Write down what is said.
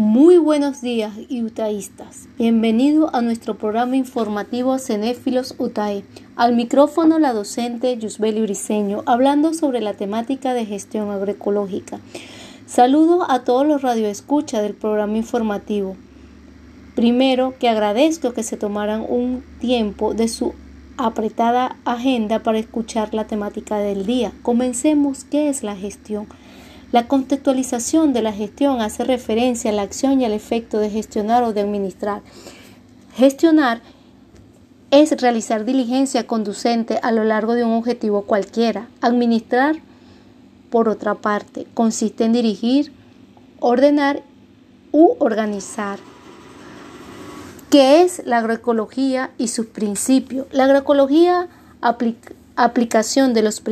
Muy buenos días, utaístas. Bienvenido a nuestro programa informativo Cenéfilos UTAE. Al micrófono la docente Yusbeli Uriseño, hablando sobre la temática de gestión agroecológica. Saludo a todos los radioescuchas del programa informativo. Primero, que agradezco que se tomaran un tiempo de su apretada agenda para escuchar la temática del día. Comencemos, ¿qué es la gestión? La contextualización de la gestión hace referencia a la acción y al efecto de gestionar o de administrar. Gestionar es realizar diligencia conducente a lo largo de un objetivo cualquiera. Administrar, por otra parte, consiste en dirigir, ordenar u organizar. ¿Qué es la agroecología y sus principios? La agroecología aplica aplicación de los principios